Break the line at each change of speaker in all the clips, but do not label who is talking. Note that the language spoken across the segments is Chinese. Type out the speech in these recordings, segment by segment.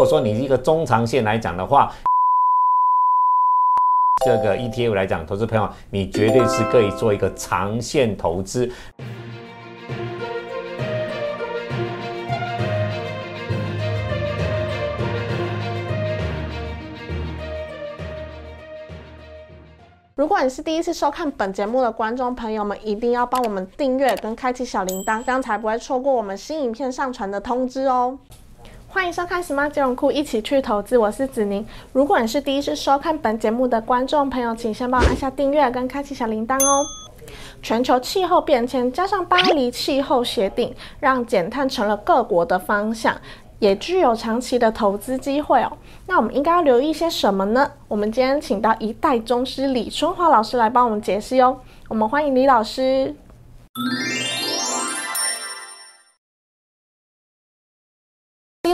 如果说你一个中长线来讲的话，这个 ETF 来讲，投资朋友你绝对是可以做一个长线投资。
如果你是第一次收看本节目的观众朋友们，一定要帮我们订阅跟开启小铃铛，这样才不会错过我们新影片上传的通知哦。欢迎收看什么金融库，一起去投资，我是子宁。如果你是第一次收看本节目的观众朋友，请先帮我按下订阅跟开启小铃铛哦。全球气候变迁加上巴黎气候协定，让减碳成了各国的方向。也具有长期的投资机会哦。那我们应该要留意些什么呢？我们今天请到一代宗师李春华老师来帮我们解析哦。我们欢迎李老师。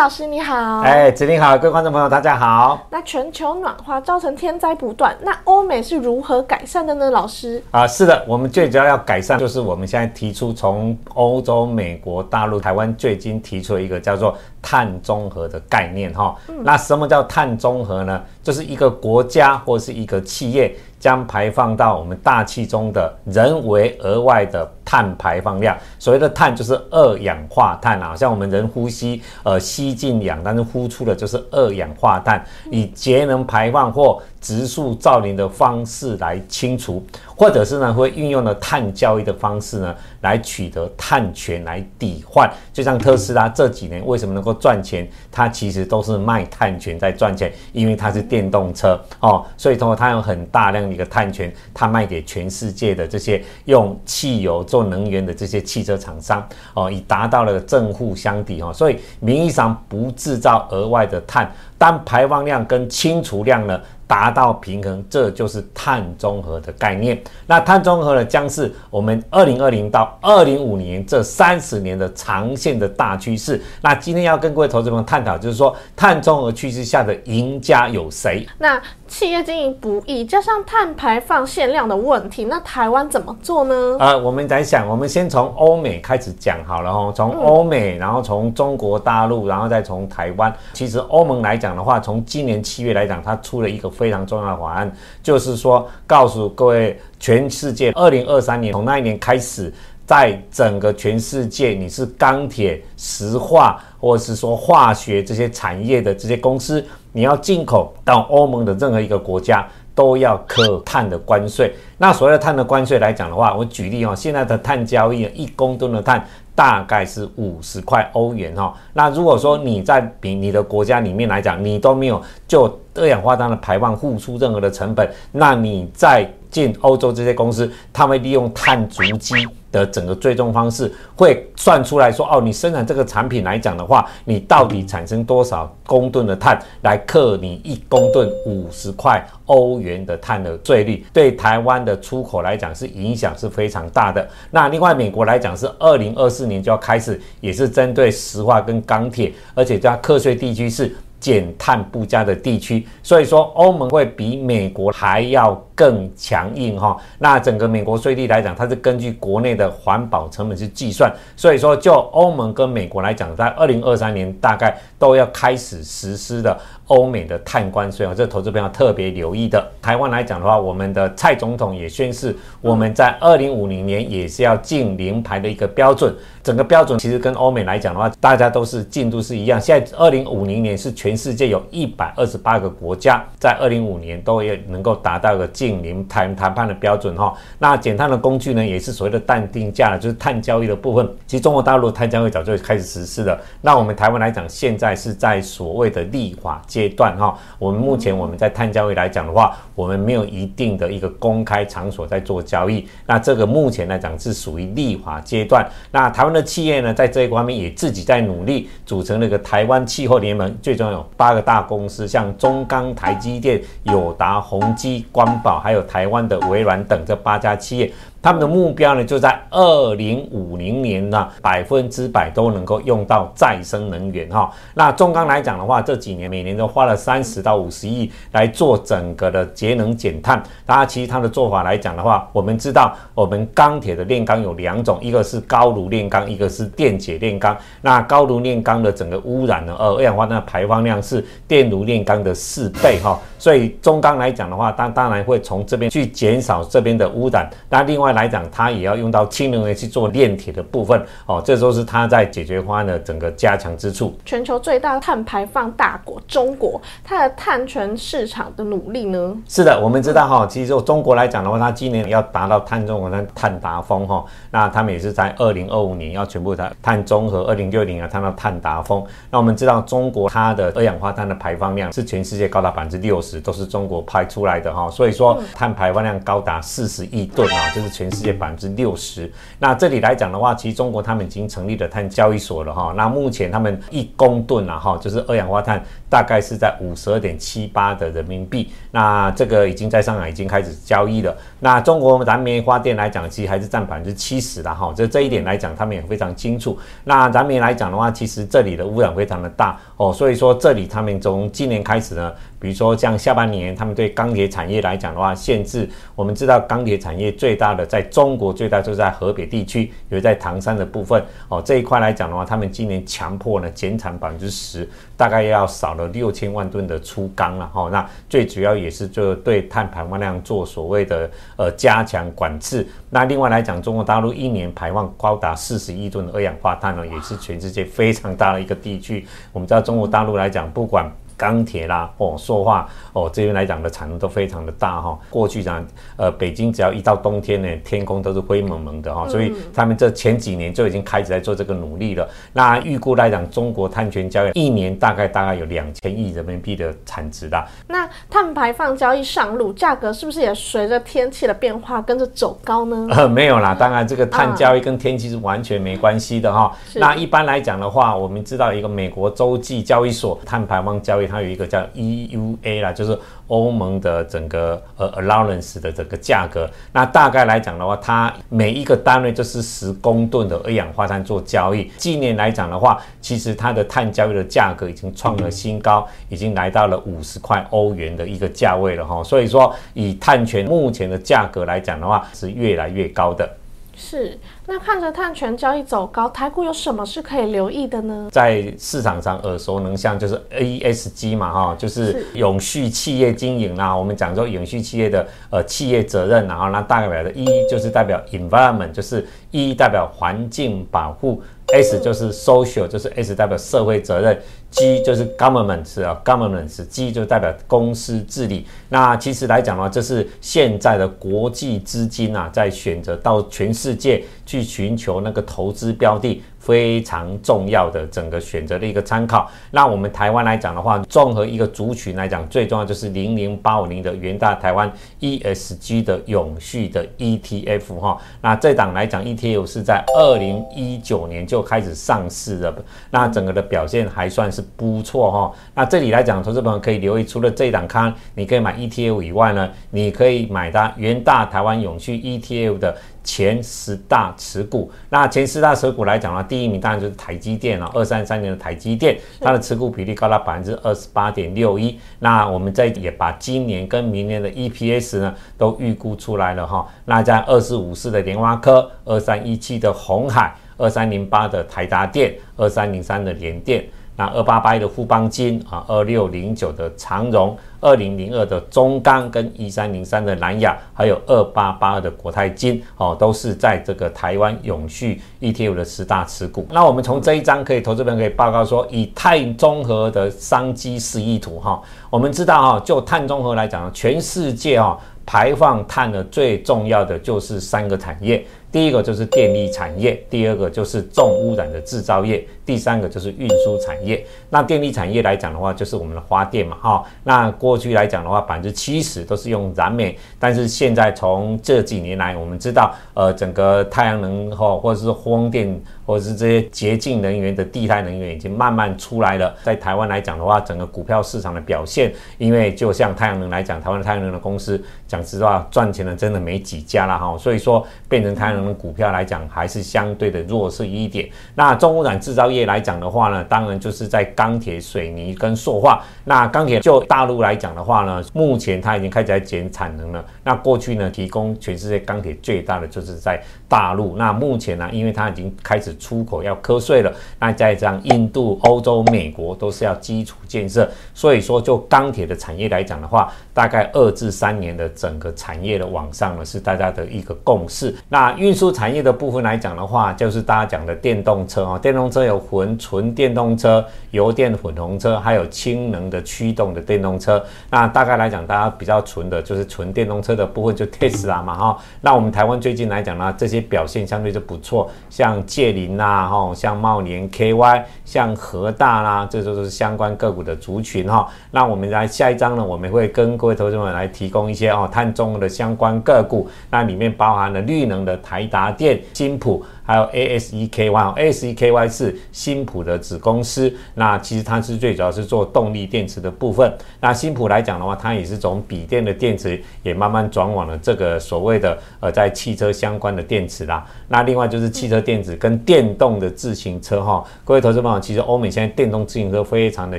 老师你好，
哎，子宁好，各位观众朋友大家好。
那全球暖化造成天灾不断，那欧美是如何改善的呢？老师
啊，是的，我们最主要要改善，就是我们现在提出从欧洲、美国、大陆、台湾最近提出一个叫做碳中和的概念哈。那什么叫碳中和呢？就是一个国家或是一个企业。将排放到我们大气中的人为额外的碳排放量，所谓的碳就是二氧化碳啊，像我们人呼吸，呃，吸进氧，但是呼出的就是二氧化碳，以节能排放或植树造林的方式来清除，或者是呢会运用了碳交易的方式呢来取得碳权来抵换，就像特斯拉这几年为什么能够赚钱，它其实都是卖碳权在赚钱，因为它是电动车哦，所以通过它有很大量的。一个碳权，它卖给全世界的这些用汽油做能源的这些汽车厂商哦，以达到了正负相抵哈，所以名义上不制造额外的碳，但排放量跟清除量呢？达到平衡，这就是碳中和的概念。那碳中和呢，将是我们二零二零到二零五年这三十年的长线的大趋势。那今天要跟各位投资朋友探讨，就是说碳中和趋势下的赢家有谁？
那企业经营不易，加上碳排放限量的问题，那台湾怎么做呢？
呃，我们在想，我们先从欧美开始讲好了哦，从欧美，然后从中国大陆，然后再从台湾。其实欧盟来讲的话，从今年七月来讲，它出了一个。非常重要的法案，就是说，告诉各位，全世界，二零二三年从那一年开始，在整个全世界，你是钢铁、石化，或者是说化学这些产业的这些公司，你要进口到欧盟的任何一个国家，都要可碳的关税。那所谓的碳的关税来讲的话，我举例哦，现在的碳交易，一公吨的碳。大概是五十块欧元哈，那如果说你在比你的国家里面来讲，你都没有就二氧化碳的排放付出任何的成本，那你在进欧洲这些公司，他们利用碳足迹。的整个最终方式会算出来说，哦，你生产这个产品来讲的话，你到底产生多少公吨的碳来克你一公吨五十块欧元的碳的税率？对台湾的出口来讲是影响是非常大的。那另外美国来讲是二零二四年就要开始，也是针对石化跟钢铁，而且在课税地区是。减碳不佳的地区，所以说欧盟会比美国还要更强硬哈。那整个美国税率来讲，它是根据国内的环保成本去计算，所以说就欧盟跟美国来讲，在二零二三年大概都要开始实施的。欧美的碳关税啊，这投资朋友特别留意的。台湾来讲的话，我们的蔡总统也宣示，我们在二零五零年也是要进零排的一个标准。整个标准其实跟欧美来讲的话，大家都是进度是一样。现在二零五零年是全全世界有一百二十八个国家在二零五年都也能够达到个近零谈谈判的标准哈。那减碳的工具呢，也是所谓的碳定价，就是碳交易的部分。其实中国大陆碳交易早就开始实施了。那我们台湾来讲，现在是在所谓的立法阶。段哈，我们目前我们在碳交易来讲的话，我们没有一定的一个公开场所在做交易。那这个目前来讲是属于立法阶段。那台湾的企业呢，在这一方面也自己在努力，组成了个台湾气候联盟。最重要八个大公司，像中钢、台积电、友达、宏基、光宝，还有台湾的微软等这八家企业。他们的目标呢，就在二零五零年呢，百分之百都能够用到再生能源哈。那中钢来讲的话，这几年每年都花了三十到五十亿来做整个的节能减碳。大家其实他的做法来讲的话，我们知道我们钢铁的炼钢有两种，一个是高炉炼钢，一个是电解炼钢。那高炉炼钢的整个污染呢，二氧化碳排放量是电炉炼钢的四倍哈。所以中钢来讲的话，当当然会从这边去减少这边的污染。那另外来讲，它也要用到氢能源去做炼铁的部分哦，这都是它在解决方案的整个加强之处。
全球最大碳排放大国中国，它的碳权市场的努力呢？
是的，我们知道哈，其实就中国来讲的话，它今年要达到碳中和、碳碳达峰哈，那他们也是在二零二五年要全部的碳中和，二零六零啊，碳到碳达峰。那我们知道中国它的二氧化碳的排放量是全世界高达百分之六十。都是中国排出来的哈，所以说碳排放量高达四十亿吨啊，就是全世界百分之六十。那这里来讲的话，其实中国他们已经成立了碳交易所了哈。那目前他们一公吨啊哈，就是二氧化碳大概是在五十二点七八的人民币。那这个已经在上海已经开始交易了。那中国燃煤发电来讲，其实还是占百分之七十的哈。这这一点来讲，他们也非常清楚。那燃煤来讲的话，其实这里的污染非常的大哦，所以说这里他们从今年开始呢。比如说，像下半年，他们对钢铁产业来讲的话，限制我们知道，钢铁产业最大的在中国最大就是在河北地区，有在唐山的部分哦。这一块来讲的话，他们今年强迫呢减产百分之十，大概要少了六千万吨的粗钢了哈。那最主要也是就对碳排放量做所谓的呃加强管制。那另外来讲，中国大陆一年排放高达四十亿吨的二氧化碳呢，也是全世界非常大的一个地区。我们知道中国大陆来讲，不管钢铁啦，哦，塑化哦，这边来讲的产能都非常的大哈。过去讲，呃，北京只要一到冬天呢，天空都是灰蒙蒙的哈，所以他们这前几年就已经开始在做这个努力了。那预估来讲，中国碳权交易一年大概大概有两千亿人民币的产值的。
那碳排放交易上路，价格是不是也随着天气的变化跟着走高呢？
呃，没有啦，当然这个碳交易跟天气是完全没关系的哈。那一般来讲的话，我们知道一个美国洲际交易所碳排放交易。它有一个叫 EUA 啦，就是欧盟的整个呃 allowance 的这个价格。那大概来讲的话，它每一个单位就是十公吨的二氧化碳做交易。今年来讲的话，其实它的碳交易的价格已经创了新高，已经来到了五十块欧元的一个价位了哈。所以说，以碳权目前的价格来讲的话，是越来越高的。
是，那看着碳权交易走高，台股有什么是可以留意的呢？
在市场上耳熟能详就是 ESG 嘛，哈，就是永续企业经营啦。我们讲说永续企业的呃企业责任，然后那代表的 E 就是代表 environment，就是 E 代表环境保护。S 就是 social，就是 S 代表社会责任，G 就是 government 啊，government，G 就代表公司治理。那其实来讲的话，这是现在的国际资金啊，在选择到全世界去寻求那个投资标的。非常重要的整个选择的一个参考。那我们台湾来讲的话，综合一个族群来讲，最重要就是零零八五零的元大台湾 ESG 的永续的 ETF 哈。那这档来讲，ETF 是在二零一九年就开始上市了，那整个的表现还算是不错哈。那这里来讲，投资朋友可以留意，除了这一档康，你可以买 ETF 以外呢，你可以买它元大台湾永续 ETF 的。前十大持股，那前十大持股来讲呢，第一名当然就是台积电了，二三三年的台积电，它的持股比例高达百分之二十八点六一。那我们这也把今年跟明年的 EPS 呢都预估出来了哈。那在二四五四的联发科，二三一七的红海，二三零八的台达电，二三零三的联电。那二八八一的富邦金啊，二六零九的长荣，二零零二的中钢，跟一三零三的南亚，还有二八八二的国泰金哦，都是在这个台湾永续 ETF 的十大持股。那我们从这一张可以，投资人可以报告说，以碳中和的商机示意图哈，我们知道哈，就碳中和来讲，全世界哈排放碳的最重要的就是三个产业。第一个就是电力产业，第二个就是重污染的制造业，第三个就是运输产业。那电力产业来讲的话，就是我们的发电嘛，哈。那过去来讲的话，百分之七十都是用燃煤，但是现在从这几年来，我们知道，呃，整个太阳能哈，或者是风电。或者是这些洁净能源的地态能源已经慢慢出来了。在台湾来讲的话，整个股票市场的表现，因为就像太阳能来讲，台湾太阳能的公司讲实话赚钱的真的没几家了哈，所以说变成太阳能能的股票来讲，还是相对的弱势一点。那重污染制造业来讲的话呢，当然就是在钢铁、水泥跟塑化。那钢铁就大陆来讲的话呢，目前它已经开始在减产能了。那过去呢，提供全世界钢铁最大的就是在大陆。那目前呢，因为它已经开始出口要瞌睡了，那再加上，印度、欧洲、美国都是要基础建设，所以说就钢铁的产业来讲的话，大概二至三年的整个产业的往上呢是大家的一个共识。那运输产业的部分来讲的话，就是大家讲的电动车啊，电动车有混纯电动车、油电混动车，还有氢能的驱动的电动车。那大概来讲，大家比较纯的就是纯电动车的部分，就 Tesla 嘛哈。那我们台湾最近来讲呢，这些表现相对就不错，像借林。那哈，像茂联 KY，像和大啦，这都是相关个股的族群哈。那我们来下一章呢，我们会跟各位投资者来提供一些哦碳中的相关个股，那里面包含了绿能的台雷达电、金普。还有 ASEKY，ASEKY 是新普的子公司。那其实它是最主要是做动力电池的部分。那新普来讲的话，它也是从笔电的电池，也慢慢转往了这个所谓的呃在汽车相关的电池啦。那另外就是汽车电子跟电动的自行车哈。各位投资朋友，其实欧美现在电动自行车非常的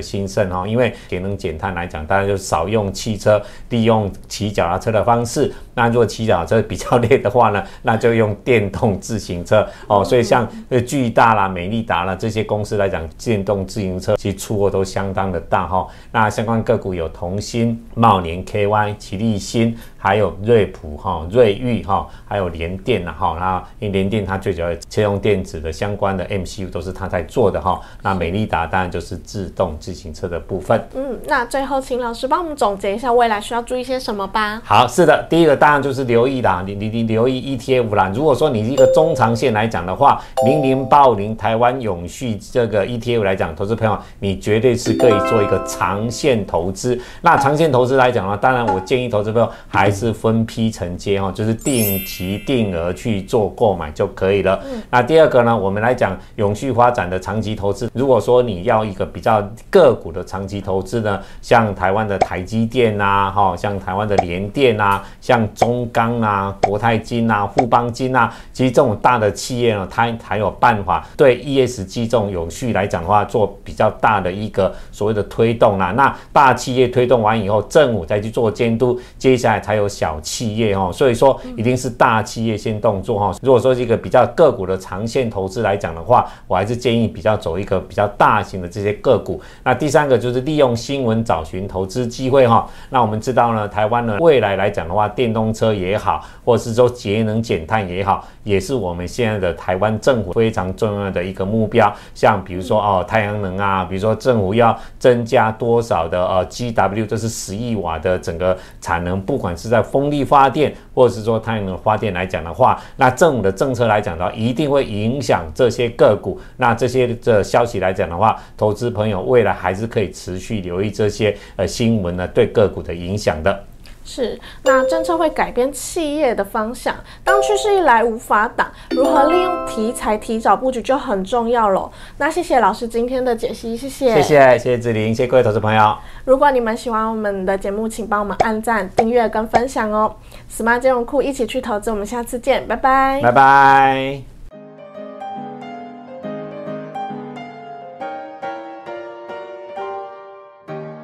兴盛哈，因为节能减碳来讲，大家就少用汽车，利用骑脚踏车的方式。那如果骑脚踏车比较 累的话呢，那就用电动自行车。哦，所以像呃巨大啦、美利达啦这些公司来讲，电动自行车其实出货都相当的大哈。那相关个股有同心、茂联 KY、奇力新。还有瑞普哈、瑞昱哈，还有联电呐哈，那因为联电它最主要车用电子的相关的 MCU 都是它在做的哈。那美利达当然就是自动自行车的部分。
嗯，那最后请老师帮我们总结一下未来需要注意些什么吧。
好，是的，第一个当然就是留意啦，你你你留意 ETF 啦。如果说你一个中长线来来讲的话，零零八五零台湾永续这个 ETF 来讲，投资朋友你绝对是可以做一个长线投资。那长线投资来讲呢，当然我建议投资朋友还是分批承接哈，就是定期定额去做购买就可以了。那第二个呢，我们来讲永续发展的长期投资。如果说你要一个比较个股的长期投资呢，像台湾的台积电呐，哈，像台湾的联电啊，像中钢啊、国泰金啊、富邦金啊，其实这种大的企业呢，它才有办法对 ESG 这种永续来讲的话，做比较大的一个所谓的推动啦。那大企业推动完以后，政府再去做监督，接下来才有。小企业哦，所以说一定是大企业先动作哈。如果说一个比较个股的长线投资来讲的话，我还是建议比较走一个比较大型的这些个股。那第三个就是利用新闻找寻投资机会哈。那我们知道呢，台湾呢未来来讲的话，电动车也好，或者是说节能减碳也好，也是我们现在的台湾政府非常重要的一个目标。像比如说哦，太阳能啊，比如说政府要增加多少的呃 GW，这是十亿瓦的整个产能，不管是在风力发电，或者是说太阳能发电来讲的话，那政府的政策来讲的话，一定会影响这些个股。那这些的消息来讲的话，投资朋友未来还是可以持续留意这些呃新闻呢，对个股的影响的。
是，那政策会改变企业的方向。当趋势一来无法挡，如何利用题材提早布局就很重要了。那谢谢老师今天的解析，谢谢，
谢谢，谢谢志玲，谢谢各位投资朋友。
如果你们喜欢我们的节目，请帮我们按赞、订阅跟分享哦。Smart 金融库一起去投资，我们下次见，拜拜，
拜拜。